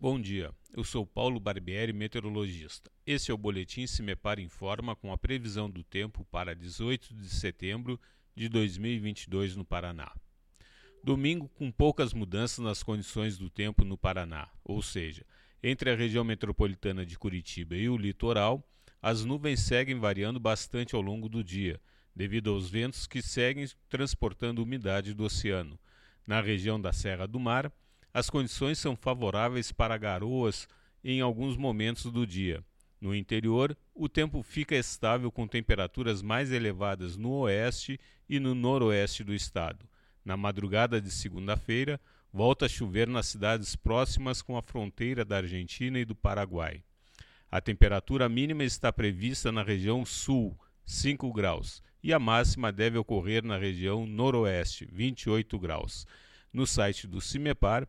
Bom dia, eu sou Paulo Barbieri, meteorologista. Esse é o Boletim Se Me Para Informa com a previsão do tempo para 18 de setembro de 2022 no Paraná. Domingo com poucas mudanças nas condições do tempo no Paraná, ou seja, entre a região metropolitana de Curitiba e o litoral, as nuvens seguem variando bastante ao longo do dia, devido aos ventos que seguem transportando umidade do oceano. Na região da Serra do Mar, as condições são favoráveis para garoas em alguns momentos do dia. No interior, o tempo fica estável com temperaturas mais elevadas no oeste e no noroeste do estado. Na madrugada de segunda-feira, volta a chover nas cidades próximas com a fronteira da Argentina e do Paraguai. A temperatura mínima está prevista na região sul, 5 graus, e a máxima deve ocorrer na região noroeste, 28 graus. No site do CIMEPAR,